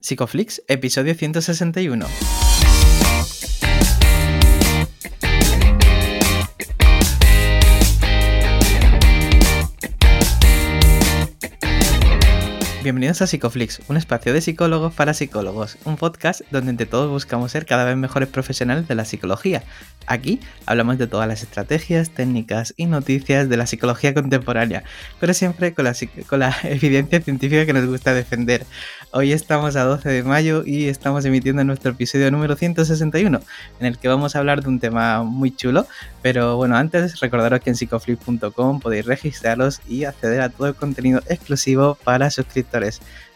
Psicoflix, episodio 161. Bienvenidos a Psicoflix, un espacio de psicólogos para psicólogos, un podcast donde entre todos buscamos ser cada vez mejores profesionales de la psicología. Aquí hablamos de todas las estrategias, técnicas y noticias de la psicología contemporánea, pero siempre con la, con la evidencia científica que nos gusta defender. Hoy estamos a 12 de mayo y estamos emitiendo nuestro episodio número 161, en el que vamos a hablar de un tema muy chulo, pero bueno, antes recordaros que en psicoflix.com podéis registraros y acceder a todo el contenido exclusivo para suscriptores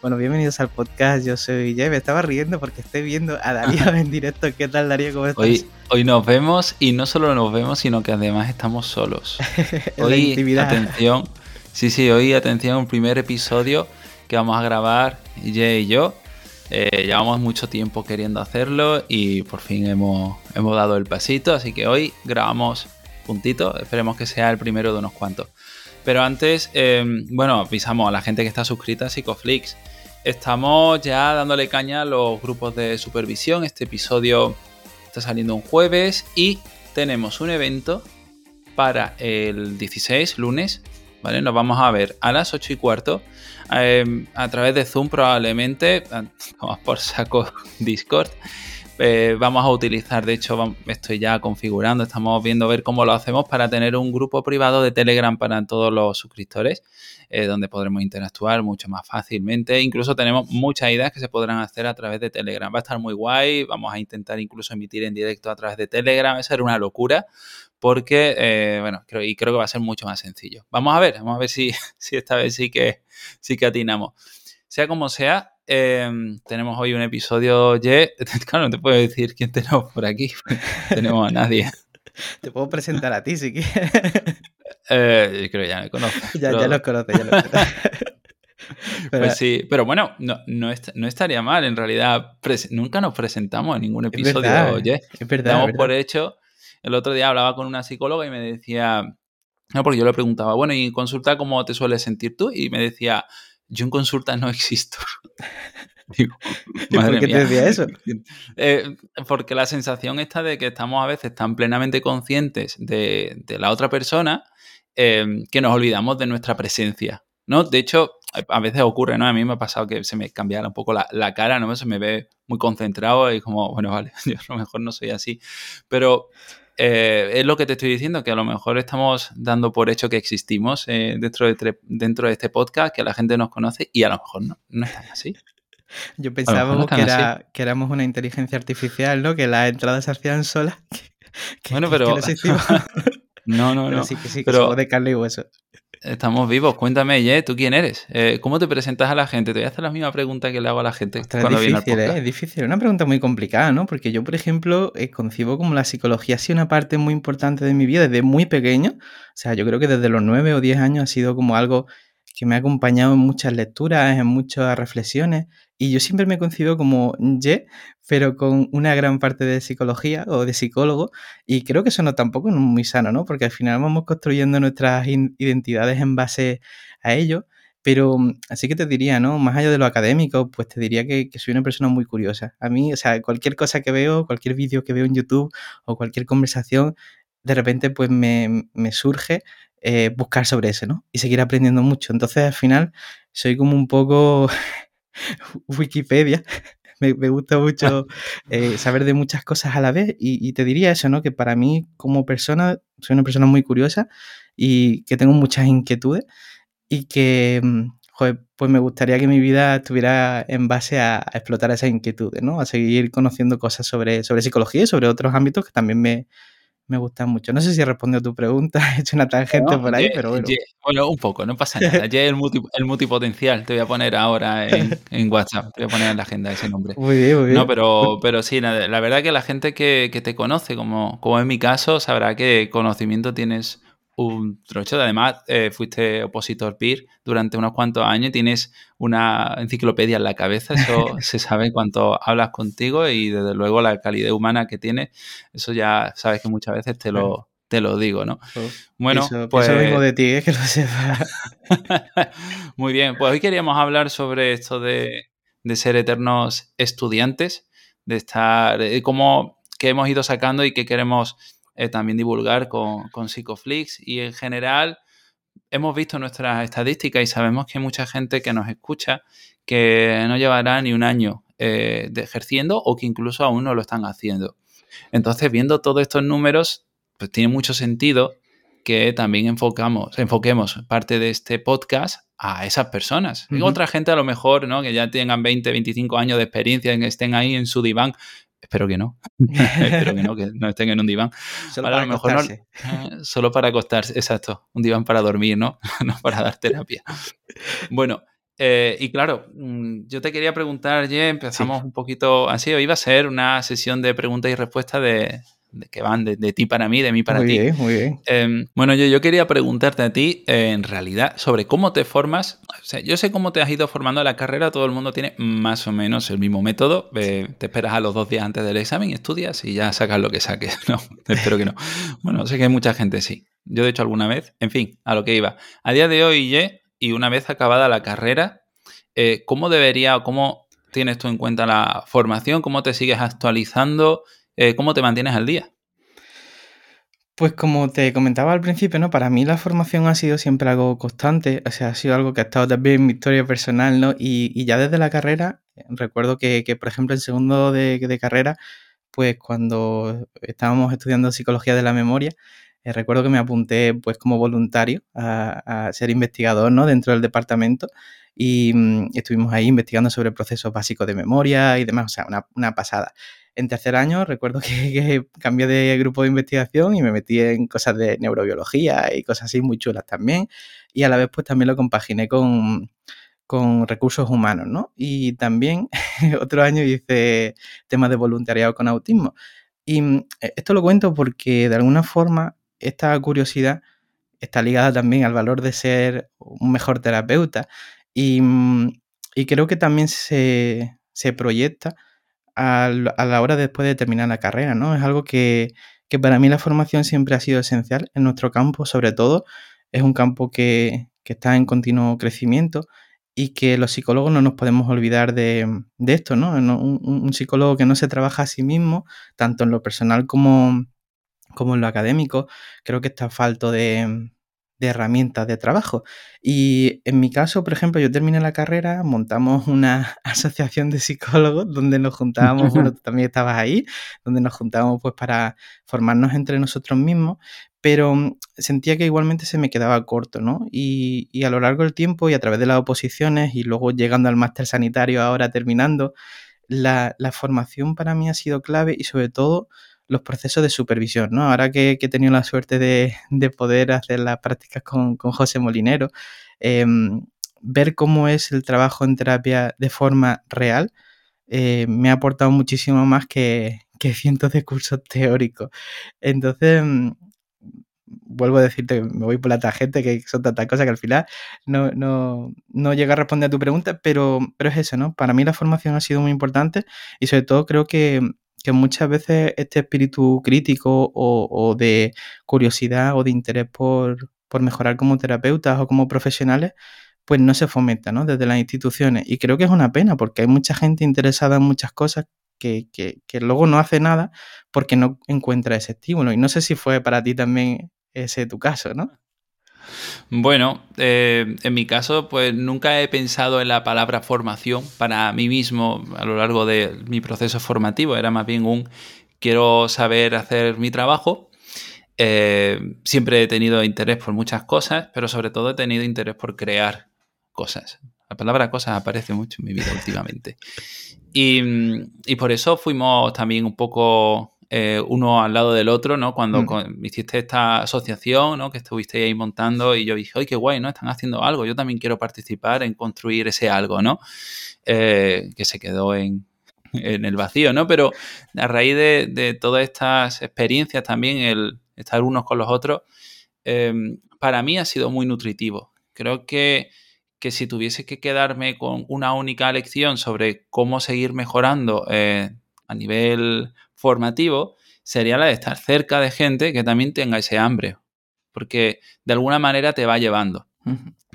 bueno, bienvenidos al podcast. Yo soy Jay. Me estaba riendo porque estoy viendo a Darío en directo. ¿Qué tal, Darío? ¿Cómo estás? Hoy, hoy nos vemos y no solo nos vemos, sino que además estamos solos. hoy, atención. Sí, sí, hoy, atención, un primer episodio que vamos a grabar Jay y yo. Eh, llevamos mucho tiempo queriendo hacerlo y por fin hemos, hemos dado el pasito. Así que hoy grabamos puntito. Esperemos que sea el primero de unos cuantos. Pero antes, em, bueno, avisamos a la gente que está suscrita a Psicoflix. Estamos ya dándole caña a los grupos de supervisión. Este episodio está saliendo un jueves y tenemos un evento para el 16, lunes. ¿Vale? Nos vamos a ver a las 8 y cuarto em, a través de Zoom probablemente. Vamos por saco Discord. Eh, vamos a utilizar, de hecho, estoy ya configurando, estamos viendo ver cómo lo hacemos para tener un grupo privado de Telegram para todos los suscriptores, eh, donde podremos interactuar mucho más fácilmente. Incluso tenemos muchas ideas que se podrán hacer a través de Telegram. Va a estar muy guay, vamos a intentar incluso emitir en directo a través de Telegram, eso era una locura, porque, eh, bueno, creo, y creo que va a ser mucho más sencillo. Vamos a ver, vamos a ver si, si esta vez sí que, sí que atinamos. Sea como sea, Em, tenemos hoy un episodio Ye. Claro, no te puedo decir quién tenemos por aquí. tenemos a nadie. Te puedo presentar a ti si quieres. Eh, creo que ya me conoces. Ya, ya los conoces, ya los conoces. Pues sí, pero bueno, no, no, estaría mal. En realidad, nunca nos presentamos en ningún episodio. Es verdad, Oye, es verdad, Damos por hecho. El otro día hablaba con una psicóloga y me decía, no, porque yo le preguntaba, bueno, ¿y consulta cómo te sueles sentir tú? Y me decía, yo en consulta no existo. ¿Por qué te decía eso? Eh, porque la sensación está de que estamos a veces tan plenamente conscientes de, la otra persona em, que nos olvidamos de nuestra presencia. ¿no? De hecho, a veces ocurre, ¿no? A mí me ha pasado que se me cambiara un poco la, cara, ¿no? Se me ve muy concentrado y como, bueno, vale, yo a lo mejor no soy así. Pero eh, es lo que te estoy diciendo, que a lo mejor estamos dando por hecho que existimos eh, dentro, de, dentro de este podcast, que la gente nos conoce y a lo mejor no, no es así. Yo pensaba que, era, que éramos una inteligencia artificial, ¿no? Que las entradas se hacían solas. bueno, pero... no, no, no. sí, que sí, que pero... de carne y hueso. Estamos vivos. Cuéntame, Ye, ¿tú quién eres? Eh, ¿Cómo te presentas a la gente? Te voy a hacer la misma pregunta que le hago a la gente. es difícil, ¿eh? Es difícil. Es una pregunta muy complicada, ¿no? Porque yo, por ejemplo, eh, concibo como la psicología ha sido una parte muy importante de mi vida desde muy pequeño. O sea, yo creo que desde los nueve o diez años ha sido como algo que me ha acompañado en muchas lecturas, en muchas reflexiones. Y yo siempre me concibo como Ye, pero con una gran parte de psicología o de psicólogo. Y creo que eso no tampoco es muy sano, ¿no? Porque al final vamos construyendo nuestras identidades en base a ello. Pero mm, así que te diría, ¿no? Más allá de lo académico, pues te diría que, soy una persona muy curiosa. A mí, o sea, cualquier cosa que veo, cualquier vídeo que veo en YouTube o cualquier conversación, de repente pues me surge eh, buscar sobre eso, ¿no? Y seguir aprendiendo mucho. Entonces, al final, soy como un poco Wikipedia. me, gusta mucho eh, saber de muchas cosas a la vez y, te diría eso, ¿no? Que para mí, como persona, soy una persona muy curiosa y que tengo muchas inquietudes y que, mm, joder, pues me gustaría que mi vida estuviera en base a, explotar esas inquietudes, ¿no? A seguir conociendo cosas sobre, sobre psicología y sobre otros ámbitos que también me, me gustan mucho. No sé si he respondido a tu pregunta, he hecho una tangente por ahí, pero bueno. bueno, un poco, no pasa nada. Ya el, el multipotencial, te voy a poner ahora en, WhatsApp, te voy a poner en la agenda ese nombre. Muy bien, muy bien. No, pero, pero sí, la, verdad que la gente que, que, te conoce, como, como en mi caso, sabrá que conocimiento tienes un trocho. Además, eh, fuiste opositor peer durante unos cuantos años y tienes una enciclopedia en la cabeza. Eso se sabe en cuanto hablas contigo y desde luego la calidad humana que tienes. Eso ya sabes que muchas veces te lo, te lo digo, ¿no? Bueno, pues... Eso mismo de ti, que lo sepas. Muy bien, pues hoy queríamos hablar sobre esto de, de ser eternos estudiantes, de estar, eh, como que hemos ido sacando y que queremos eh, también divulgar con, con Psicoflix. Y en general hemos visto nuestras estadísticas y sabemos que hay mucha gente que nos escucha que no llevará ni un año eh, de ejerciendo o que incluso aún no lo están haciendo. Entonces, viendo todos estos números, pues tiene mucho sentido que también enfocamos, enfoquemos parte de este podcast a esas personas. Y otra gente a lo mejor, ¿no? Que ya tengan 20, 25 años de experiencia, que estén ahí en su diván. Espero que no. Espero que no, que no estén en un diván. Solo para, acostarse. solo para acostarse, exacto. Un diván para dormir, ¿no? no para dar terapia. Bueno, eh, y claro, mm, yo te quería preguntar, ya empezamos un poquito así, hoy iba a ser una sesión de preguntas y respuestas de, que van de, ti para mí, de mí para ti. Muy bien, muy bien. Em, bueno, yo, yo quería preguntarte a ti, eh, en realidad, sobre cómo te formas. O sea, yo sé cómo te has ido formando la carrera, todo el mundo tiene más o menos el mismo método. te esperas a los dos días antes del examen, estudias y ya sacas lo que saques. No, espero que no. Bueno, sé que hay mucha gente sí. Yo, de hecho, alguna vez, en fin, a lo que iba. A día de hoy, Ye, y una vez acabada la carrera, eh, ¿cómo debería o cómo tienes tú en cuenta la formación? ¿Cómo te sigues actualizando? Eh, ¿Cómo te mantienes al día? Pues como te comentaba al principio, ¿no? Para mí la formación ha sido siempre algo constante, o sea, ha sido algo que ha estado también en mi historia personal, ¿no? Y, ya desde la carrera, recuerdo que, por ejemplo, en segundo de, carrera, pues cuando estábamos estudiando psicología de la memoria, eh, recuerdo que me apunté pues como voluntario a, ser investigador ¿no? dentro del departamento y mm, estuvimos ahí investigando sobre procesos básicos de memoria y demás, o sea, una, pasada. En tercer año recuerdo que, cambié de grupo de investigación y me metí en cosas de neurobiología y cosas así muy chulas también. Y a la vez pues también lo compaginé con, con recursos humanos, ¿no? Y también otro año hice temas de voluntariado con autismo. Y mm, esto lo cuento porque de alguna forma esta curiosidad está ligada también al valor de ser un mejor terapeuta y, mm, creo que también se, proyecta a, la hora después de terminar la carrera, ¿no? Es algo que, para mí la formación siempre ha sido esencial en nuestro campo, sobre todo. Es un campo que, está en continuo crecimiento y que los psicólogos no nos podemos olvidar de, esto, ¿no? Un, un, psicólogo que no se trabaja a sí mismo, tanto en lo personal como, como en lo académico, creo que está falto de, herramientas de trabajo. Y en mi caso, por ejemplo, yo terminé la carrera, montamos una asociación de psicólogos donde nos juntábamos, bueno, tú también estabas ahí, donde nos juntábamos pues para formarnos entre nosotros mismos, pero mm, sentía que igualmente se me quedaba corto, ¿no? Y, a lo largo del tiempo y a través de las oposiciones y luego llegando al máster sanitario ahora terminando, la, la formación para mí ha sido clave y sobre todo los procesos de supervisión, ¿no? Ahora que, he tenido la suerte de, poder hacer las prácticas con, José Molinero, em, ver cómo es el trabajo en terapia de forma real eh, me ha aportado muchísimo más que, cientos de cursos teóricos. Entonces, mm, vuelvo a decirte que me voy por la tarjeta, que son tantas cosas que al final no, no, no llega a responder a tu pregunta, pero, pero es eso, ¿no? Para mí la formación ha sido muy importante y sobre todo creo que que muchas veces este espíritu crítico o, de curiosidad o de interés por, mejorar como terapeutas o como profesionales, pues no se fomenta ¿no? desde las instituciones. Y creo que es una pena porque hay mucha gente interesada en muchas cosas que, que, luego no hace nada porque no encuentra ese estímulo. Y no sé si fue para ti también ese tu caso, ¿no? Bueno, eh, en mi caso, pues nunca he pensado en la palabra formación para mí mismo a lo largo de mi proceso formativo. Era más bien un quiero saber hacer mi trabajo. Eh, siempre he tenido interés por muchas cosas, pero sobre todo he tenido interés por crear cosas. La palabra cosas aparece mucho en mi vida últimamente. Y, y por eso fuimos también un poco eh, uno al lado del otro, ¿no? Cuando mm. hiciste esta asociación, ¿no? Que estuviste ahí montando y yo dije, ¡ay, qué guay, ¿no? Están haciendo algo, yo también quiero participar en construir ese algo, ¿no? Eh, que se quedó en, el vacío, ¿no? Pero a raíz de, todas estas experiencias también, el estar unos con los otros, em, para mí ha sido muy nutritivo. Creo que, que, si tuviese que quedarme con una única lección sobre cómo seguir mejorando eh, a nivel formativo sería la de estar cerca de gente que también tenga ese hambre, porque de alguna manera te va llevando.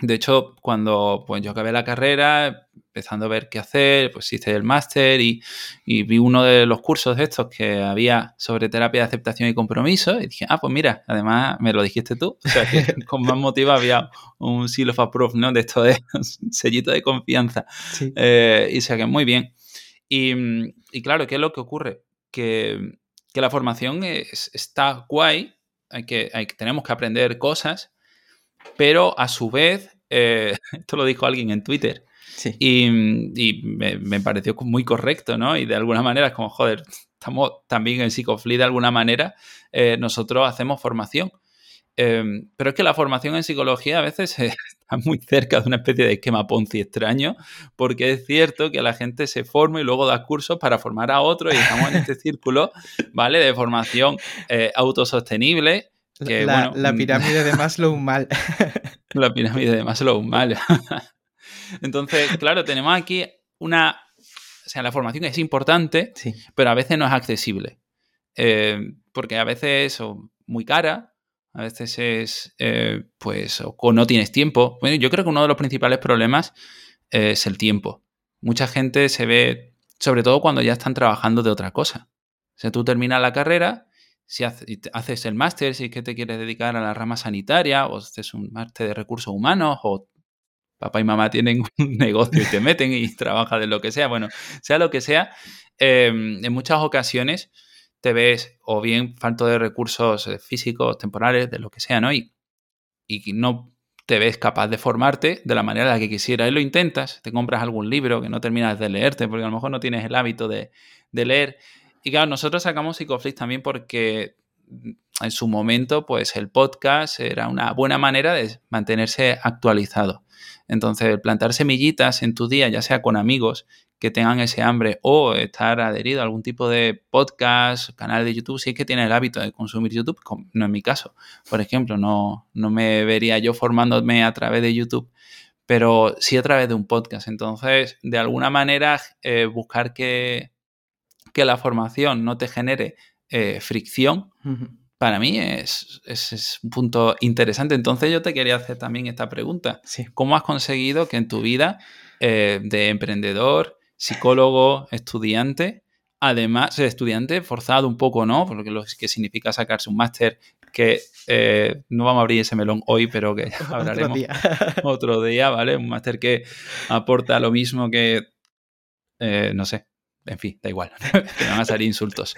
De hecho, cuando pues, yo acabé la carrera, empezando a ver qué hacer, pues hice el máster y, vi uno de los cursos de estos que había sobre terapia de aceptación y compromiso y dije, ah, pues mira, además me lo dijiste tú, o sea que con más motivo había un seal of approve, ¿no? De esto de sellito de confianza. Eh, y o sea que muy bien. Y, y, claro, ¿qué es lo que ocurre? Que, que la formación está guay, hay que, hay, tenemos que aprender cosas, pero a su vez, eh, esto lo dijo alguien en Twitter, y, me, pareció muy correcto, ¿no? Y de alguna manera es como, joder, estamos también en Psicofly de alguna manera, eh, nosotros hacemos formación. Em, pero es que la formación en psicología a veces está muy cerca de una especie de esquema Ponzi extraño, porque es cierto que la gente se forma y luego da cursos para formar a otros y estamos en este círculo, ¿vale? De formación eh, autosostenible. la, la, mm, pirámide de Maslow mal. la pirámide de Maslow mal. Entonces, claro, tenemos aquí una... O sea, la formación es importante, pero a veces no es accesible. Eh, porque a veces es muy cara, a veces es, eh, pues, o no tienes tiempo. Bueno, yo creo que uno de los principales problemas es el tiempo. Mucha gente se ve, sobre todo cuando ya están trabajando de otra cosa. O sea, tú terminas la carrera, si haces el máster, si es que te quieres dedicar a la rama sanitaria, o haces un máster de recursos humanos, o papá y mamá tienen un negocio y te meten y trabajas de lo que sea, bueno, sea lo que sea, em, en muchas ocasiones te ves o bien falto de recursos eh, físicos, temporales, de lo que sea, ¿no? Y, y no te ves capaz de formarte de la manera en la que quisieras. Y lo intentas, te compras algún libro que no terminas de leerte, porque a lo mejor no tienes el hábito de, leer. Y claro, nosotros sacamos Psicoflix también porque mm, en su momento, pues el podcast era una buena manera de mantenerse actualizado. Entonces, plantar semillitas en tu día, ya sea con amigos que tengan ese hambre o estar adherido a algún tipo de podcast, canal de YouTube, si es que tiene el hábito de consumir YouTube, no en mi caso, por ejemplo, no, no me vería yo formándome a través de YouTube, pero sí a través de un podcast. Entonces, de alguna manera, eh, buscar que, que, la formación no te genere eh, fricción para mí es, un punto interesante. Entonces yo te quería hacer también esta pregunta. ¿Cómo has conseguido que en tu vida eh, de emprendedor, psicólogo, estudiante, además, estudiante forzado un poco, ¿no? Porque lo que significa sacarse un máster que eh, no vamos a abrir ese melón hoy, pero que hablaremos otro día, otro día ¿vale? Un máster que aporta lo mismo que, eh, no sé, en fin, da igual, me van a salir insultos,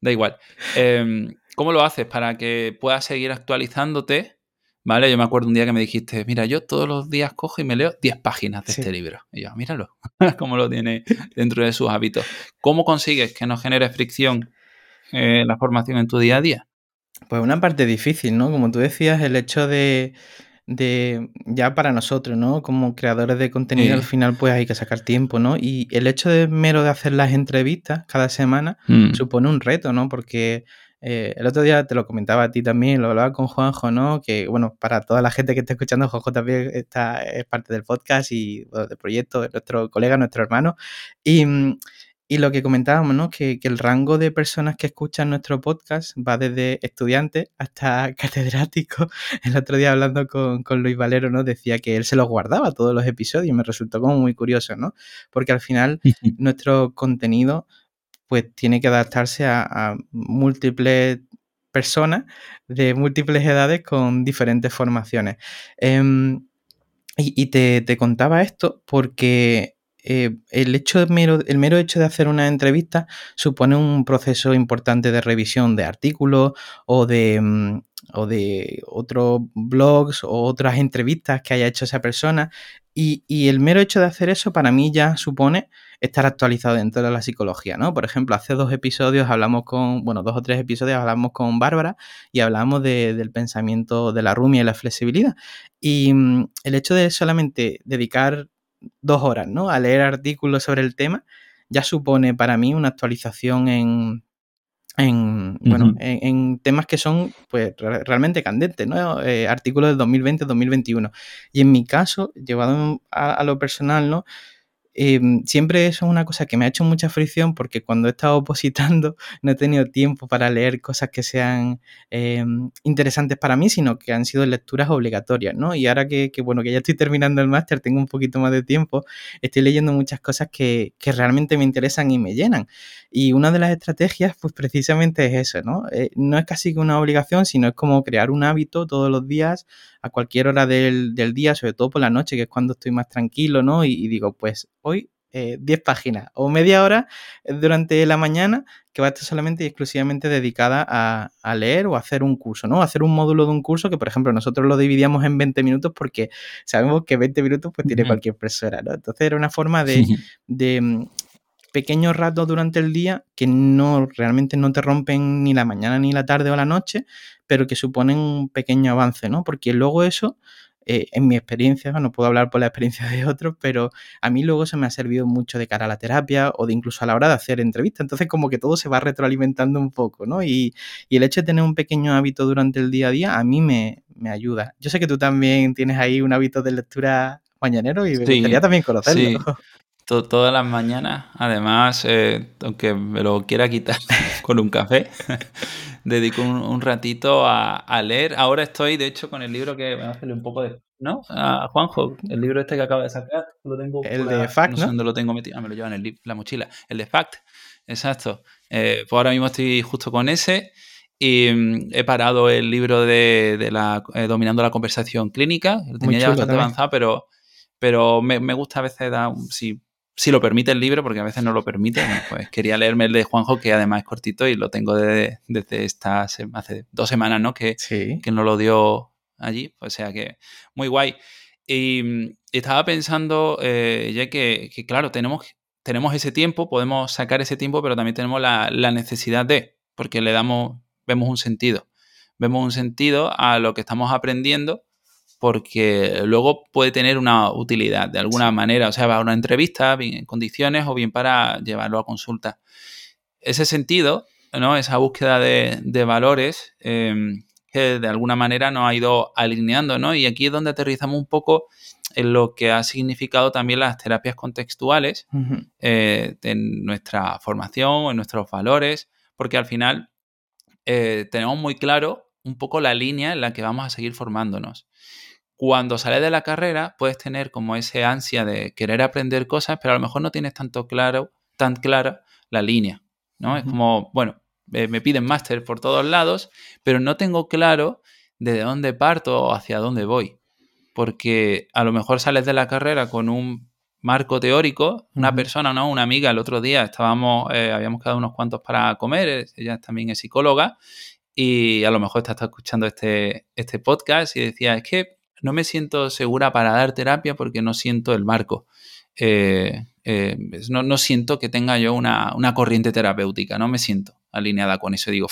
da igual. Em, ¿Cómo lo haces para que puedas seguir actualizándote? ¿Vale? Yo me acuerdo un día que me dijiste, mira, yo todos los días cojo y me leo 10 páginas de este libro. Y yo, míralo, cómo lo tiene dentro de sus hábitos. ¿Cómo consigues que no genere fricción eh, la formación en tu día a día? Pues una parte difícil, ¿no? Como tú decías, el hecho de, de ya para nosotros, ¿no? Como creadores de contenido al final pues hay que sacar tiempo, ¿no? Y el hecho de mero de hacer las entrevistas cada semana mm. supone un reto, ¿no? Porque eh, el otro día te lo comentaba a ti también, lo hablaba con Juanjo, ¿no? Que, bueno, para toda la gente que está escuchando, Juanjo también está, es parte del podcast y del proyecto, de nuestro colega, nuestro hermano. Y, mm, y lo que comentábamos, ¿no? Que, que, el rango de personas que escuchan nuestro podcast va desde estudiantes hasta catedráticos. El otro día hablando con, con, Luis Valero, ¿no? Decía que él se los guardaba todos los episodios y me resultó como muy curioso, ¿no? Porque al final nuestro contenido pues tiene que adaptarse a, múltiples personas de múltiples edades con diferentes formaciones. Em, y, te, contaba esto porque eh, el, hecho mero, el mero hecho de hacer una entrevista supone un proceso importante de revisión de artículos o de, mm, o de otros blogs o otras entrevistas que haya hecho esa persona. Y, el mero hecho de hacer eso para mí ya supone estar actualizado dentro de la psicología, ¿no? Por ejemplo, hace dos episodios hablamos con, bueno, dos o tres episodios hablamos con Bárbara y hablamos del pensamiento de la rumia y la flexibilidad. Y mm, el hecho de solamente dedicar dos horas, ¿no? A leer artículos sobre el tema, ya supone para mí una actualización en, en, bueno, en, temas que son pues realmente candentes, ¿no? Eh, artículos del 2020-2021. Y en mi caso, llevado a, a, lo personal, ¿no? Em, siempre eso es una cosa que me ha hecho mucha fricción porque cuando he estado opositando no he tenido tiempo para leer cosas que sean em, interesantes para mí, sino que han sido lecturas obligatorias, ¿no? Y ahora que, bueno, que ya estoy terminando el máster, tengo un poquito más de tiempo, estoy leyendo muchas cosas que, que realmente me interesan y me llenan. Y una de las estrategias, pues precisamente es eso, ¿no? Eh, no es casi que una obligación, sino es como crear un hábito todos los días, a cualquier hora del, día, sobre todo por la noche, que es cuando estoy más tranquilo, ¿no? Y, digo, pues hoy 10 eh, páginas o media hora durante la mañana que va a estar solamente y exclusivamente dedicada a, leer o a hacer un curso, ¿no? hacer un módulo de un curso que, por ejemplo, nosotros lo dividíamos en 20 minutos porque sabemos que 20 minutos pues tiene cualquier persona, ¿no? Entonces era una forma de, de pequeños ratos durante el día que no realmente no te rompen ni la mañana ni la tarde o la noche, pero que suponen un pequeño avance, ¿no? Porque luego eso, eh, en mi experiencia, no puedo hablar por la experiencia de otros, pero a mí luego se me ha servido mucho de cara a la terapia o de incluso a la hora de hacer entrevistas. Entonces, como que todo se va retroalimentando un poco, ¿no? Y, el hecho de tener un pequeño hábito durante el día a día a mí me, ayuda. Yo sé que tú también tienes ahí un hábito de lectura mañanero y me gustaría también conocerlo. Sí. todas las mañanas, además, eh, aunque me lo quiera quitar con un café, dedico un, ratito a, leer. Ahora estoy, de hecho, con el libro que me a hacerle un poco de... ¿No? A Juanjo, el libro este que acaba de sacar, lo tengo... El de Fact, no, sé dónde lo tengo metido, ah, me lo lleva en la mochila. El de Fact, exacto. Eh, pues ahora mismo estoy justo con ese y mm, he parado el libro de, la eh, Dominando la conversación clínica, lo tenía ya bastante avanzado, pero, pero me, gusta a veces dar, si si lo permite el libro, porque a veces no lo permite, pues quería leerme el de Juanjo, que además es cortito y lo tengo desde, desde esta, hace dos semanas, ¿no? Que, que no lo dio allí, o sea que muy guay. Y, mm, estaba pensando, eh, ya que, claro, tenemos, tenemos ese tiempo, podemos sacar ese tiempo, pero también tenemos la, la necesidad de, porque le damos, vemos un sentido. Vemos un sentido a lo que estamos aprendiendo porque luego puede tener una utilidad de alguna manera, o sea, para una entrevista, bien en condiciones o bien para llevarlo a consulta. Ese sentido, ¿no? esa búsqueda de, valores em, que de alguna manera nos ha ido alineando, ¿no? Y aquí es donde aterrizamos un poco en lo que ha significado también las terapias contextuales eh, en nuestra formación en nuestros valores, porque al final eh, tenemos muy claro un poco la línea en la que vamos a seguir formándonos cuando sales de la carrera puedes tener como ese ansia de querer aprender cosas, pero a lo mejor no tienes tanto claro, tan clara la línea, ¿no? Es como, bueno, me piden máster por todos lados, pero no tengo claro de dónde parto o hacia dónde voy. Porque a lo mejor sales de la carrera con un marco teórico, una persona, ¿no? Una amiga, el otro día estábamos, eh, habíamos quedado unos cuantos para comer, ella también es psicóloga, y a lo mejor está, escuchando este, este podcast y decía, es que no me siento segura para dar terapia porque no siento el marco. Eh, eh, no, siento que tenga yo una, corriente terapéutica, no me siento alineada con eso. digo,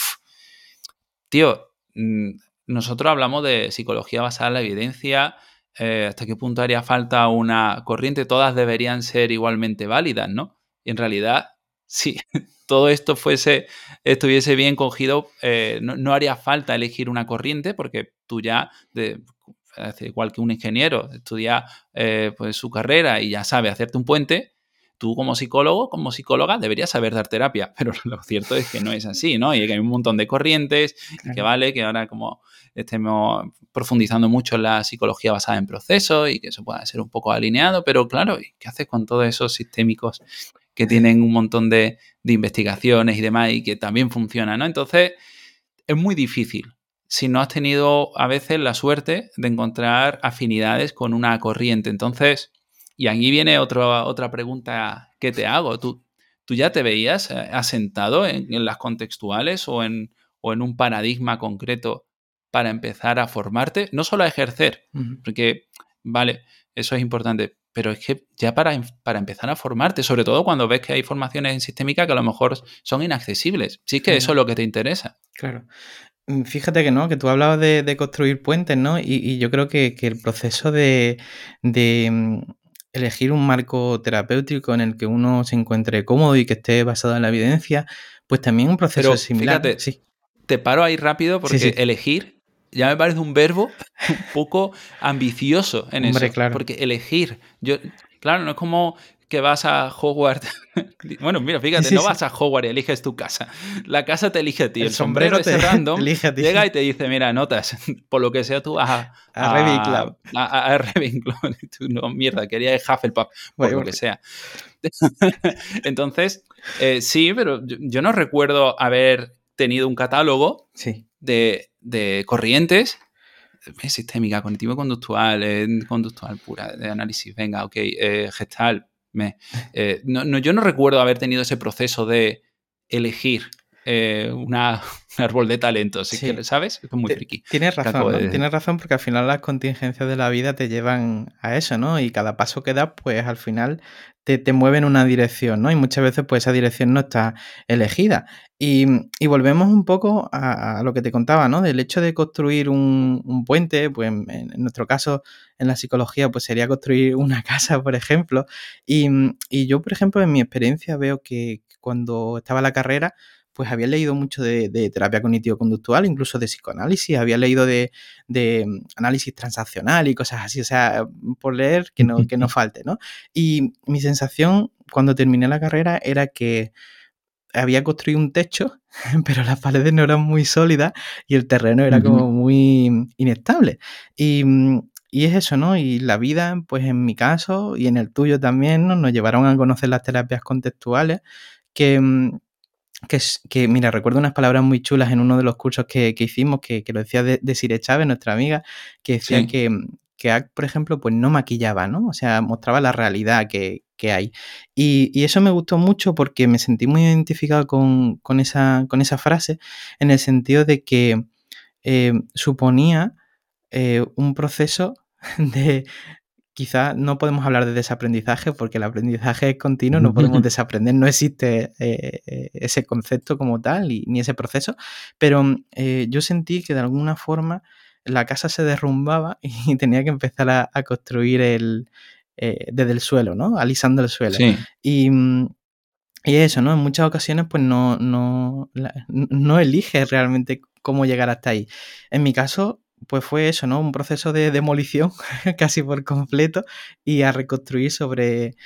tío, mm, nosotros hablamos de psicología basada en la evidencia, eh, hasta qué punto haría falta una corriente, todas deberían ser igualmente válidas, ¿no? Y en realidad, si todo esto fuese, estuviese bien cogido, no, no, haría falta elegir una corriente porque tú ya, igual que un ingeniero, estudia eh, pues, su carrera y ya sabe hacerte un puente, tú como psicólogo, como psicóloga, deberías saber dar terapia, pero lo cierto es que no es así, ¿no? Y que hay un montón de corrientes, que vale, que ahora como estemos profundizando mucho en la psicología basada en procesos y que eso pueda ser un poco alineado, pero claro, ¿qué haces con todos esos sistémicos que tienen un montón de, de investigaciones y demás y que también funcionan, ¿no? Entonces, es muy difícil si no has tenido a veces la suerte de encontrar afinidades con una corriente. Entonces, y aquí viene otra pregunta que te hago. ¿Tú, ¿Tú ya te veías eh, asentado en, las contextuales o en, o en, un paradigma concreto para empezar a formarte? No solo a ejercer, porque, vale, eso es importante, pero es que ya para, para, empezar a formarte, sobre todo cuando ves que hay formaciones en sistémica que a lo mejor son inaccesibles. Sí que eso es lo que te interesa. Claro. Mm, fíjate que no, que tú hablabas de, construir puentes, ¿no? Y, yo creo que, el proceso de, mm, elegir un marco terapéutico en el que uno se encuentre cómodo y que esté basado en la evidencia, pues también un proceso similar. Fíjate, sí. Te paro ahí rápido porque elegir ya me parece un verbo un poco ambicioso en eso. Claro. Porque elegir, yo, claro, no es como que vas a Hogwarts. bueno, mira, fíjate, no vas a Hogwarts y eliges tu casa. La casa te elige a ti. El, sombrero, te random elige a ti. llega y te dice, mira, notas, por lo que sea tú vas a... A, Ravenclaw. A, a, Ravenclaw. tú, no, mierda, quería Hufflepuff, por lo que sea. Entonces, eh, sí, pero yo, no recuerdo haber tenido un catálogo de, de corrientes sistémica, cognitivo-conductual, conductual pura, de análisis, venga, ok, eh, gestal, me. Eh, no, yo no recuerdo haber tenido ese proceso de elegir eh, una, un árbol de talentos, que, ¿sabes? Es muy friki. Tienes razón, tienes razón porque al final las contingencias de la vida te llevan a eso, ¿no? Y cada paso que das, pues al final te, te mueve en una dirección, ¿no? Y muchas veces pues esa dirección no está elegida. Y, volvemos un poco a, lo que te contaba, ¿no? Del hecho de construir un, puente, pues en, en, nuestro caso en la psicología, pues sería construir una casa, por ejemplo. Y, y yo, por ejemplo, en mi experiencia veo que cuando estaba en la carrera, pues había leído mucho de, terapia cognitivo-conductual, incluso de psicoanálisis, había leído de, mm, análisis transaccional y cosas así, o sea, por leer que no, que no falte, ¿no? Y mi sensación cuando terminé la carrera era que había construido un techo, pero las paredes no eran muy sólidas y el terreno era como muy inestable. Y, mm, y, es eso, ¿no? Y la vida, pues en mi caso y en el tuyo también, nos llevaron a conocer las terapias contextuales que, mm, que, que, mira, recuerdo unas palabras muy chulas en uno de los cursos que, hicimos, que, lo decía de, de Chávez, nuestra amiga, que decía que, que por ejemplo, pues no maquillaba, ¿no? O sea, mostraba la realidad que, hay. Y, eso me gustó mucho porque me sentí muy identificado con, esa, con esa frase, en el sentido de que eh, suponía eh, un proceso de, quizá no podemos hablar de desaprendizaje porque el aprendizaje es continuo, no podemos desaprender, no existe eh, eh, ese concepto como tal ni ese proceso, pero eh, yo sentí que de alguna forma la casa se derrumbaba y tenía que empezar a, construir el, desde el suelo, ¿no? Alisando el suelo. Y, y, eso, ¿no? En muchas ocasiones pues no, no, no eliges realmente cómo llegar hasta ahí. En mi caso, pues fue eso, ¿no? Un proceso de demolición casi por completo y a reconstruir sobre,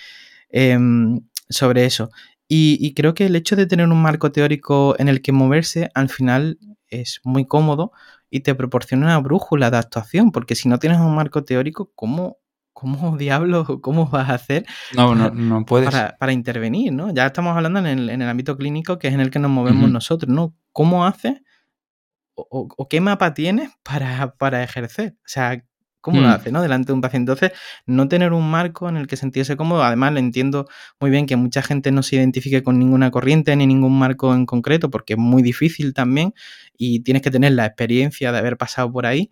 em, sobre eso. Y, creo que el hecho de tener un marco teórico en el que moverse al final es muy cómodo y te proporciona una brújula de actuación, porque si no tienes un marco teórico, ¿cómo, cómo diablos, cómo vas a hacer no, no, no puedes. Para, intervenir, ¿no? Ya estamos hablando en el, en el, ámbito clínico, que es en el que nos movemos nosotros, ¿no? ¿Cómo haces o, qué mapa tienes para, ejercer. O sea, ¿cómo lo mm. hace, no? Delante de un paciente. Entonces, no tener un marco en el que sentirse cómodo. Además, le entiendo muy bien que mucha gente no se identifique con ninguna corriente ni ningún marco en concreto, porque es muy difícil también y tienes que tener la experiencia de haber pasado por ahí.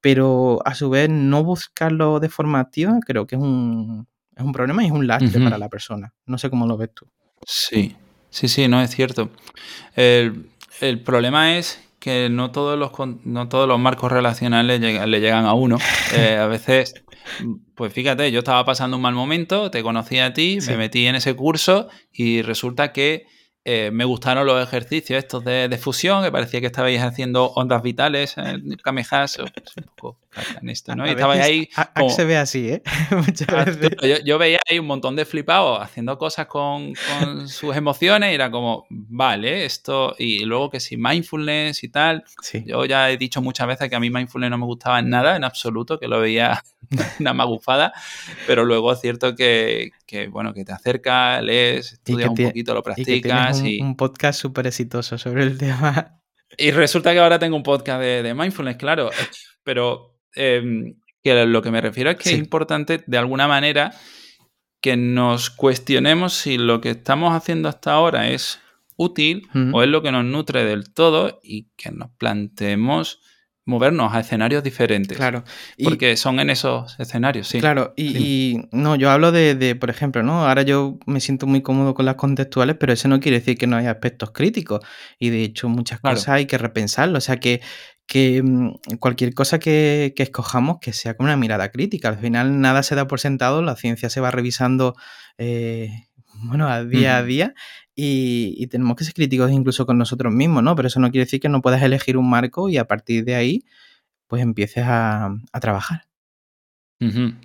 Pero a su vez, no buscarlo de forma activa creo que es un, es un problema y es un lastre para la persona. No sé cómo lo ves tú. Sí, sí, sí, no es cierto. El, el problema es que no todos los, no todos los marcos relacionales le llegan a uno. Eh, a veces, pues fíjate, yo estaba pasando un mal momento, te conocí a ti, me metí en ese curso y resulta que eh, me gustaron los ejercicios estos de, fusión, que parecía que estabais haciendo ondas vitales, eh, kamehas, un poco en esto, ¿no? Y estabais ahí... se ve así, ¿eh? Muchas ah, veces. Yo, veía ahí un montón de flipados haciendo cosas con, sus emociones y era como, vale, esto... Y luego que si mindfulness y tal, yo ya he dicho muchas veces que a mí mindfulness no me gustaba en nada, en absoluto, que lo veía una magufada, pero luego es cierto que, bueno, que te acerca, lees, estudias un poquito, lo practicas. Un, podcast súper exitoso sobre el tema. Y resulta que ahora tengo un podcast de, mindfulness, claro, pero em, que lo que me refiero es que es importante de alguna manera que nos cuestionemos si lo que estamos haciendo hasta ahora es útil o es lo que nos nutre del todo y que nos planteemos movernos a escenarios diferentes. Claro. porque son en esos escenarios, sí. Claro, y, no, yo hablo de, por ejemplo, ¿no? Ahora yo me siento muy cómodo con las contextuales, pero eso no quiere decir que no haya aspectos críticos. Y de hecho, muchas cosas hay que repensarlo. O sea que, que mm, cualquier cosa que, escojamos que sea con una mirada crítica. Al final nada se da por sentado, la ciencia se va revisando eh, bueno, a día a día y, tenemos que ser críticos incluso con nosotros mismos, ¿no? Pero eso no quiere decir que no puedas elegir un marco y a partir de ahí, pues empieces a, trabajar.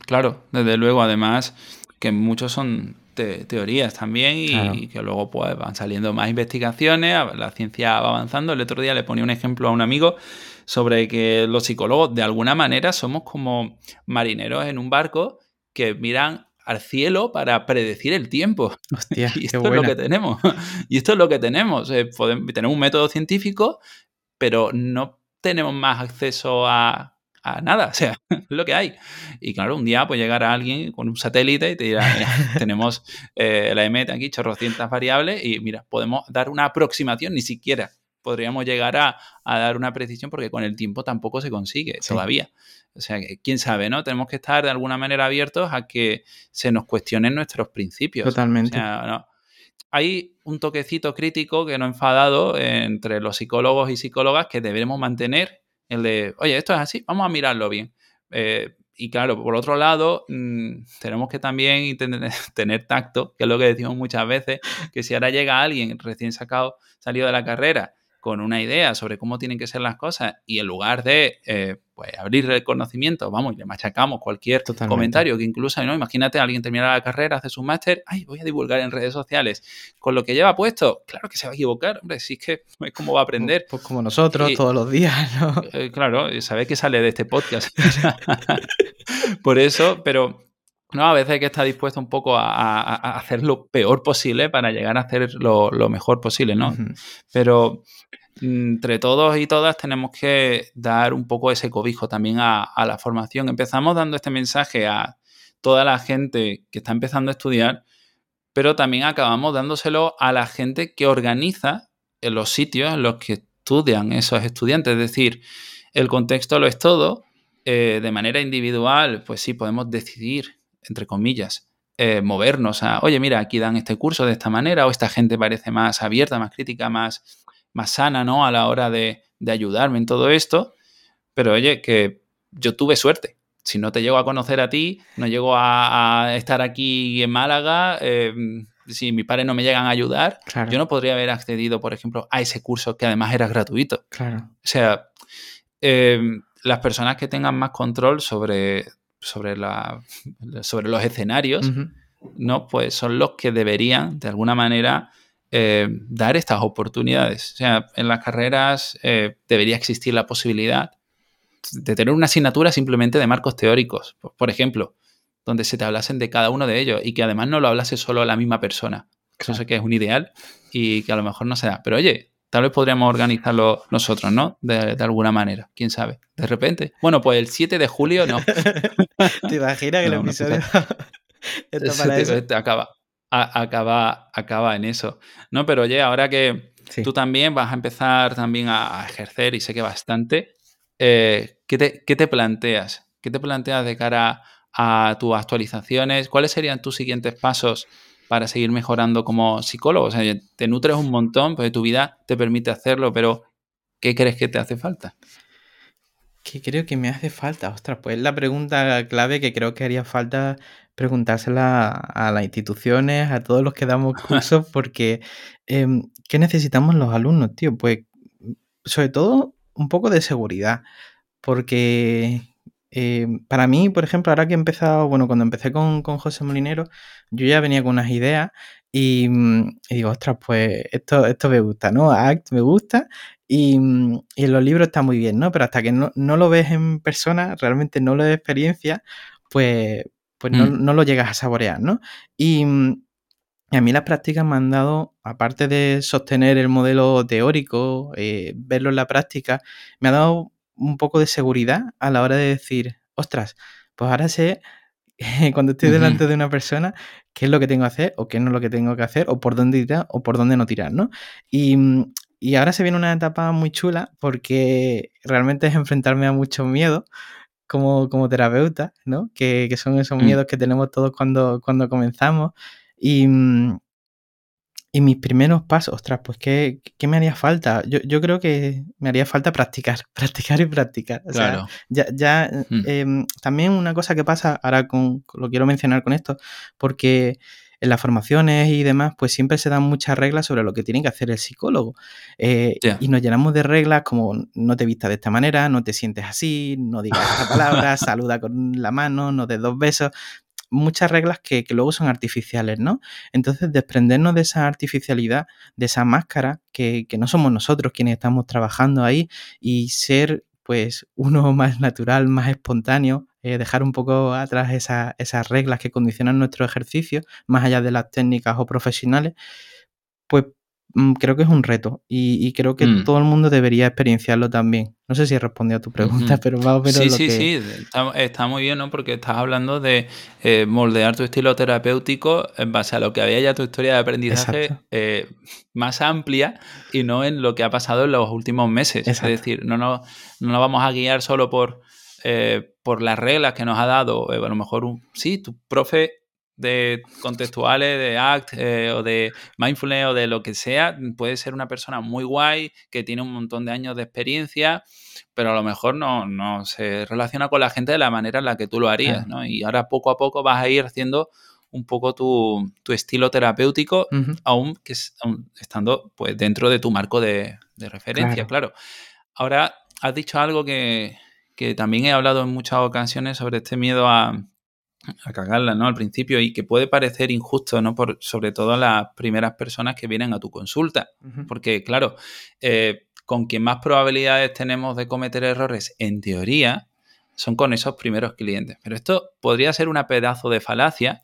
claro, desde luego, además, que muchos son teorías también y, que luego pues van saliendo más investigaciones, la ciencia va avanzando. El otro día le ponía un ejemplo a un amigo sobre que los psicólogos de alguna manera somos como marineros en un barco que miran al cielo para predecir el tiempo. Hostia, y esto es lo que tenemos. Y esto es lo que tenemos. Eh, tenemos un método científico, pero no tenemos más acceso a a nada, o sea, es lo que hay. Y claro, un día pues llegará alguien con un satélite y te dirá, mira, tenemos eh, la EMET aquí, chorrocientas variables, y mira, podemos dar una aproximación, ni siquiera podríamos llegar a, dar una precisión porque con el tiempo tampoco se consigue todavía. O sea, quién sabe, ¿no? Tenemos que estar de alguna manera abiertos a que se nos cuestionen nuestros principios. Totalmente. Hay un toquecito crítico que no enfadado entre los psicólogos y psicólogas que debemos mantener el de, oye, esto es así, vamos a mirarlo bien. Eh, y claro, por otro lado, mm, tenemos que también tener, tacto, que es lo que decimos muchas veces, que si ahora llega alguien recién sacado, salido de la carrera, con una idea sobre cómo tienen que ser las cosas y en lugar de eh, pues, abrir el conocimiento, vamos, y le machacamos cualquier comentario que incluso, ¿no? Imagínate, alguien termina la carrera, hace su máster, ay, voy a divulgar en redes sociales. Con lo que lleva puesto, claro que se va a equivocar, hombre, si es que es como va a aprender. Pues, como nosotros, todos los días, ¿no? Eh, claro, sabe que sale de este podcast. Por eso, pero no, a veces hay que estar dispuesto un poco a, hacer lo peor posible para llegar a hacer lo, mejor posible, ¿no? Pero entre todos y todas tenemos que dar un poco ese cobijo también a, la formación. Empezamos dando este mensaje a toda la gente que está empezando a estudiar, pero también acabamos dándoselo a la gente que organiza en los sitios en los que estudian esos estudiantes. Es decir, el contexto lo es todo. Eh, de manera individual, pues sí, podemos decidir entre comillas, eh, movernos a, oye, mira, aquí dan este curso de esta manera, o esta gente parece más abierta, más crítica, más, más sana, ¿no? A la hora de, ayudarme en todo esto. Pero oye, que yo tuve suerte. Si no te llego a conocer a ti, no llego a, estar aquí en Málaga, em, si mis padres no me llegan a ayudar, yo no podría haber accedido, por ejemplo, a ese curso que además era gratuito. Claro. O sea, em, las personas que tengan más control sobre, sobre, la, sobre los escenarios, ¿no? Pues son los que deberían, de alguna manera, eh, dar estas oportunidades. O sea, en las carreras eh, debería existir la posibilidad de tener una asignatura simplemente de marcos teóricos, por ejemplo, donde se te hablasen de cada uno de ellos y que además no lo hablase solo la misma persona. Eso sé que es un ideal y que a lo mejor no se da. Pero oye, Tal vez podríamos organizarlo nosotros, ¿no? De, alguna manera, quién sabe. De repente. Bueno, pues el 7 de julio no. ¿Te imaginas que el episodio acaba, acaba, acaba en eso. No, pero oye, ahora que tú también vas a empezar también a, ejercer, y sé que bastante, eh, ¿qué, te, ¿qué te planteas? ¿Qué te planteas de cara a tus actualizaciones? ¿Cuáles serían tus siguientes pasos para seguir mejorando como psicólogo. O sea, te nutres un montón, pues tu vida te permite hacerlo, pero ¿qué crees que te hace falta? ¿Qué creo que me hace falta? Ostras, pues la pregunta clave que creo que haría falta preguntársela a, las instituciones, a todos los que damos cursos, porque em, ¿qué necesitamos los alumnos, tío? Pues sobre todo un poco de seguridad, porque eh, para mí, por ejemplo, ahora que he empezado, bueno, cuando empecé con, José Molinero, yo ya venía con unas ideas y, mm, digo, ostras, pues esto, esto me gusta, ¿no? ACT me gusta y, mm, y, en los libros está muy bien, ¿no? Pero hasta que no, lo ves en persona, realmente no lo de experiencia, pues, pues no, mm. no, lo llegas a saborear, ¿no? Y, a mí las prácticas me han dado, aparte de sostener el modelo teórico, eh, verlo en la práctica, me ha dado un poco de seguridad a la hora de decir, ostras, pues ahora sé cuando estoy delante de una persona qué es lo que tengo que hacer o qué no es lo que tengo que hacer o por dónde tirar o por dónde no tirar, ¿no? Y, y ahora se viene una etapa muy chula porque realmente es enfrentarme a muchos miedos como, como terapeuta, ¿no? Que, que son esos mm. miedos que tenemos todos cuando, cuando comenzamos. Y, y mis primeros pasos, ostras, pues ¿qué, qué me haría falta? Yo, yo, creo que me haría falta practicar, practicar y practicar. O sea, ya, ya mm. em, también una cosa que pasa, ahora con, lo quiero mencionar con esto, porque en las formaciones y demás, pues siempre se dan muchas reglas sobre lo que tiene que hacer el psicólogo. Eh, y nos llenamos de reglas como no te vistas de esta manera, no te sientes así, no digas esta palabra, saluda con la mano, no des dos besos muchas reglas que, luego son artificiales, ¿no? Entonces, desprendernos de esa artificialidad, de esa máscara, que, no somos nosotros quienes estamos trabajando ahí, y ser pues uno más natural, más espontáneo, eh, dejar un poco atrás esas reglas que condicionan nuestro ejercicio, más allá de las técnicas o profesionales, pues creo que es un reto y, creo que mm. todo el mundo debería experienciarlo también. No sé si he respondido a tu pregunta, pero más o menos sí, sí, Sí, está, muy bien, ¿no? Porque estás hablando de eh, moldear tu estilo terapéutico en base a lo que había ya tu historia de aprendizaje eh, más amplia y no en lo que ha pasado en los últimos meses. Es decir, no, no, no nos vamos a guiar solo por, eh, por las reglas que nos ha dado, a lo mejor, un, sí, tu profe de contextuales, de ACT eh, o de mindfulness o de lo que sea, puede ser una persona muy guay, que tiene un montón de años de experiencia, pero a lo mejor no, no se relaciona con la gente de la manera en la que tú lo harías, ¿no? Y ahora poco a poco vas a ir haciendo un poco tu, estilo terapéutico, aún que estando pues dentro de tu marco de, referencia, claro. Ahora has dicho algo que, que también he hablado en muchas ocasiones sobre este miedo a, a cagarla, ¿no? Al principio y que puede parecer injusto, ¿no? Por, sobre todo a las primeras personas que vienen a tu consulta. Porque, claro, eh, con quien más probabilidades tenemos de cometer errores, en teoría, son con esos primeros clientes. Pero esto podría ser una pedazo de falacia,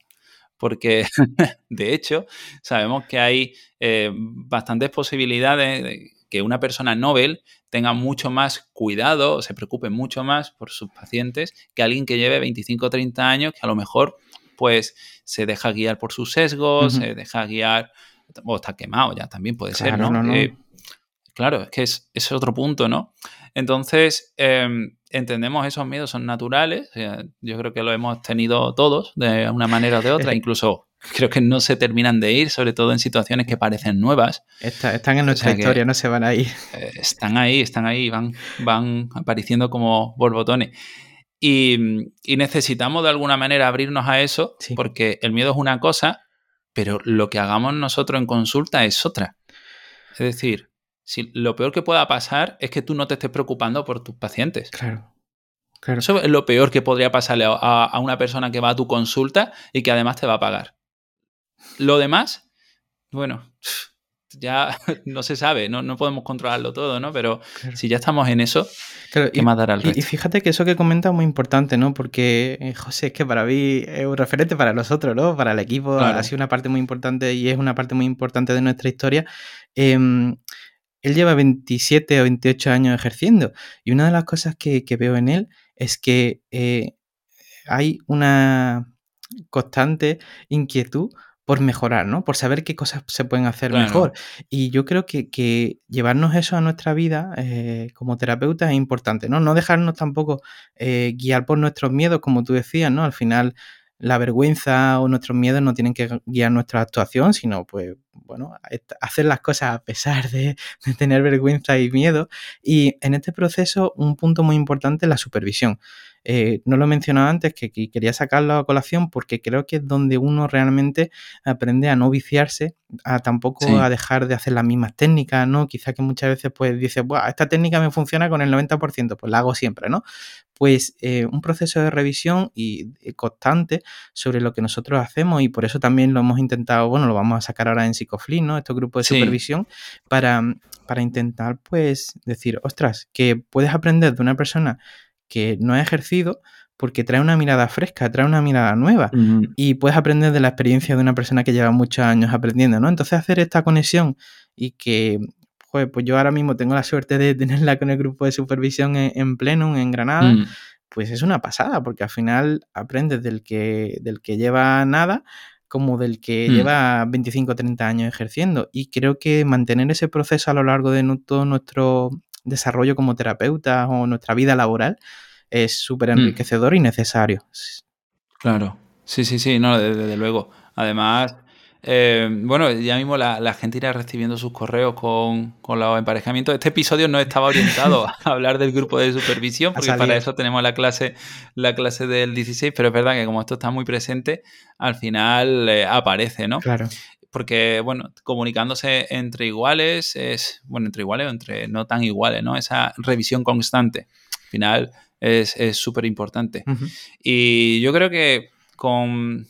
porque, de hecho, sabemos que hay eh, bastantes posibilidades de que una persona Nobel tenga mucho más cuidado, se preocupe mucho más por sus pacientes que alguien que lleve 25 o 30 años que a lo mejor pues se deja guiar por sus sesgos, se deja guiar o está quemado ya también puede ser, ¿no? Eh, claro, es que es, otro punto, ¿no? Entonces, em, entendemos esos miedos son naturales, yo creo que lo hemos tenido todos de una manera o de otra, incluso creo que no se terminan de ir, sobre todo en situaciones que parecen nuevas. están en nuestra historia, no se van a ir. Eh, están ahí, están ahí, van, van apareciendo como borbotones. Y, y necesitamos de alguna manera abrirnos a eso, porque el miedo es una cosa, pero lo que hagamos nosotros en consulta es otra. Es decir, si lo peor que pueda pasar es que tú no te estés preocupando por tus pacientes. Claro. Eso es lo peor que podría pasarle a, una persona que va a tu consulta y que además te va a pagar. Lo demás, bueno, ya no se sabe, no, podemos controlarlo todo, ¿no? Pero si ya estamos en eso, ¿qué más dará al resto? Y, fíjate que eso que comenta es muy importante, ¿no? Porque, eh, José, es que para mí es un referente para nosotros, ¿no? Para el equipo, ha sido una parte muy importante y es una parte muy importante de nuestra historia. Em, él lleva 27 o 28 años ejerciendo y una de las cosas que, veo en él es que eh, hay una constante inquietud por mejorar, ¿no? Por saber qué cosas se pueden hacer mejor. Y yo creo que, llevarnos eso a nuestra vida eh, como terapeuta es importante, ¿no? No dejarnos tampoco eh, guiar por nuestros miedos, como tú decías, ¿no? Al final la vergüenza o nuestros miedos no tienen que guiar nuestra actuación, sino pues, bueno, hacer las cosas a pesar de, tener vergüenza y miedo. Y en este proceso, un punto muy importante es la supervisión. Eh, no lo he mencionado antes, que, quería sacarlo a colación porque creo que es donde uno realmente aprende a no viciarse, a tampoco a dejar de hacer las mismas técnicas, ¿no? Quizá que muchas veces pues dices, esta técnica me funciona con el 90%, pues la hago siempre, ¿no? Pues eh, un proceso de revisión y eh, constante sobre lo que nosotros hacemos y por eso también lo hemos intentado, bueno, lo vamos a sacar ahora en Psicoflin, ¿no? Este grupo de supervisión para, para intentar pues decir, ostras, que puedes aprender de una persona que no ha ejercido porque trae una mirada fresca, trae una mirada nueva y puedes aprender de la experiencia de una persona que lleva muchos años aprendiendo, ¿no? Entonces hacer esta conexión y que, joder, pues yo ahora mismo tengo la suerte de tenerla con el grupo de supervisión en, pleno, en Granada, mm. pues es una pasada porque al final aprendes del que, del que lleva nada como del que mm. lleva 25 o 30 años ejerciendo. Y creo que mantener ese proceso a lo largo de todo nuestro desarrollo como terapeuta o nuestra vida laboral es súper mm. enriquecedor y necesario. Claro, sí, sí, sí, no, desde, luego. Además, eh, bueno, ya mismo la, gente irá recibiendo sus correos con, con los emparejamientos. Este episodio no estaba orientado a hablar del grupo de supervisión, porque para eso tenemos la clase, la clase del 16, pero es verdad que como esto está muy presente, al final eh, aparece, ¿no? Claro porque, bueno, comunicándose entre iguales es, bueno, entre iguales o entre no tan iguales, ¿no? Esa revisión constante, al final es súper importante. Y yo creo que, con,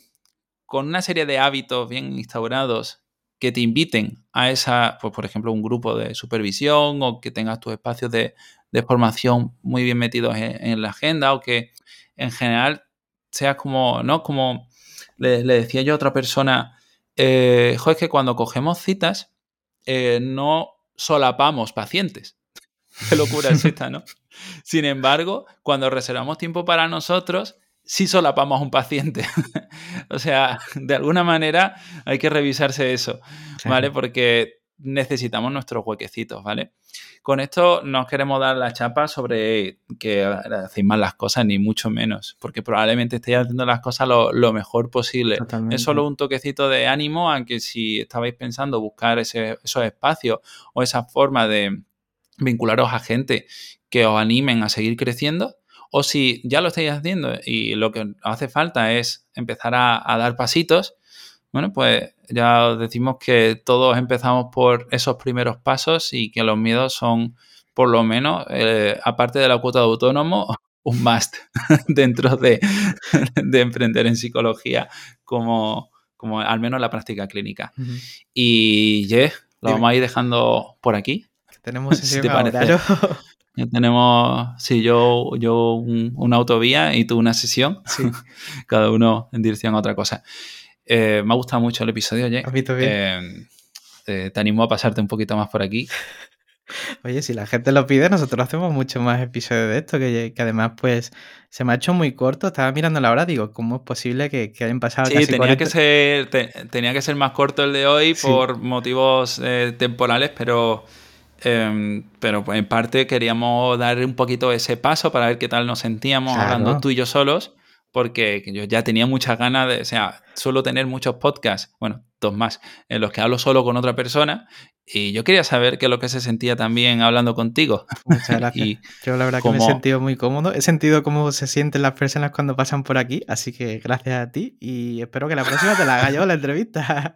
con una serie de hábitos bien instaurados que te inviten a esa, pues por ejemplo, un grupo de supervisión o que tengas tus espacios de, formación muy bien metidos en, la agenda o que en general seas como, ¿no? Como le, decía yo a otra persona, eh, es que cuando cogemos citas eh, no solapamos pacientes. Qué locura es esta, ¿no? Sin embargo, cuando reservamos tiempo para nosotros, sí solapamos a un paciente. o sea, de alguna manera hay que revisarse eso, ¿vale? Porque necesitamos nuestros huequecitos, ¿vale? Con esto no queremos dar la chapa sobre que hacéis mal las cosas, ni mucho menos, porque probablemente estéis haciendo las cosas lo, mejor posible. Es solo un toquecito de ánimo, aunque si estabais pensando buscar esos espacios o esa forma de vincularos a gente que os animen a seguir creciendo, o si ya lo estáis haciendo y lo que hace falta es empezar a, dar pasitos, bueno, pues ya os decimos que todos empezamos por esos primeros pasos y que los miedos son, por lo menos, eh, aparte de la cuota de autónomo, un must dentro de, emprender en psicología como, como al menos la práctica clínica. Y, yeah, lo vamos a ir dejando por aquí. Tenemos si te parece. Tenemos, sí, yo, yo una autovía y tú una sesión. Cada uno en dirección a otra cosa. Eh, me ha gustado mucho el episodio, oye. Eh, eh, te animo a pasarte un poquito más por aquí. Oye, si la gente lo pide, nosotros hacemos mucho más episodios de esto, que, además, pues, se me ha hecho muy corto. Estaba mirando la hora, digo, ¿cómo es posible que, hayan pasado sí, tenía que ser tenía que ser más corto el de hoy por motivos temporales, pero Em, pero pues, en parte queríamos dar un poquito ese paso para ver qué tal nos sentíamos hablando tú y yo solos, porque yo ya tenía muchas ganas de, o sea, suelo tener muchos podcasts, bueno, dos más, en los que hablo solo con otra persona, y yo quería saber qué es lo que se sentía también hablando contigo. Muchas gracias. yo la verdad que me he sentido muy cómodo, he sentido cómo se sienten las personas cuando pasan por aquí, así que gracias a ti y espero que la próxima te la haga yo la entrevista.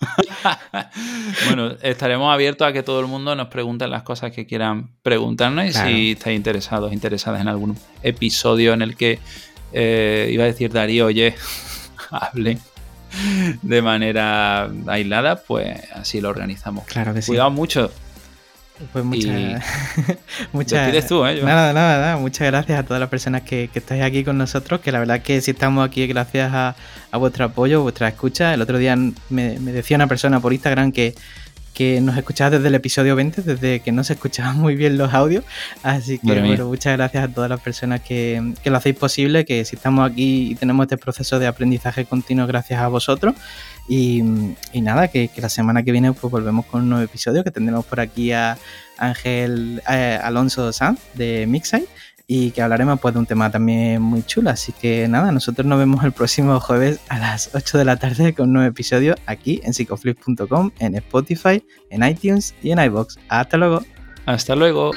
bueno, estaremos abiertos a que todo el mundo nos pregunte las cosas que quieran preguntarnos y si estáis interesados, interesadas en algún episodio en el que eh, iba a decir Darío, oye, hable de manera aislada, pues así lo organizamos. Claro que sí. Cuidado mucho pues muchas. muchas tú, ¿eh? Nada, nada, nada. Muchas gracias a todas las personas que, que, estáis aquí con nosotros. Que la verdad que si estamos aquí gracias a, a vuestro apoyo, vuestra escucha. El otro día me, me decía una persona por Instagram que, que nos escuchaba desde el episodio 20, desde que no se escuchaban muy bien los audios. Así que, bueno, muchas gracias a todas las personas que, que, lo hacéis posible, que si estamos aquí y tenemos este proceso de aprendizaje continuo gracias a vosotros. Y, nada, que, la semana que viene pues volvemos con un nuevo episodio que tendremos por aquí a Ángel eh, Alonso Sanz de Mixai y que hablaremos pues de un tema también muy chulo. Así que nada, nosotros nos vemos el próximo jueves a las 8 de la tarde con un nuevo episodio aquí en psicoflip.com, en Spotify, en iTunes y en iBox. Hasta luego. Hasta luego.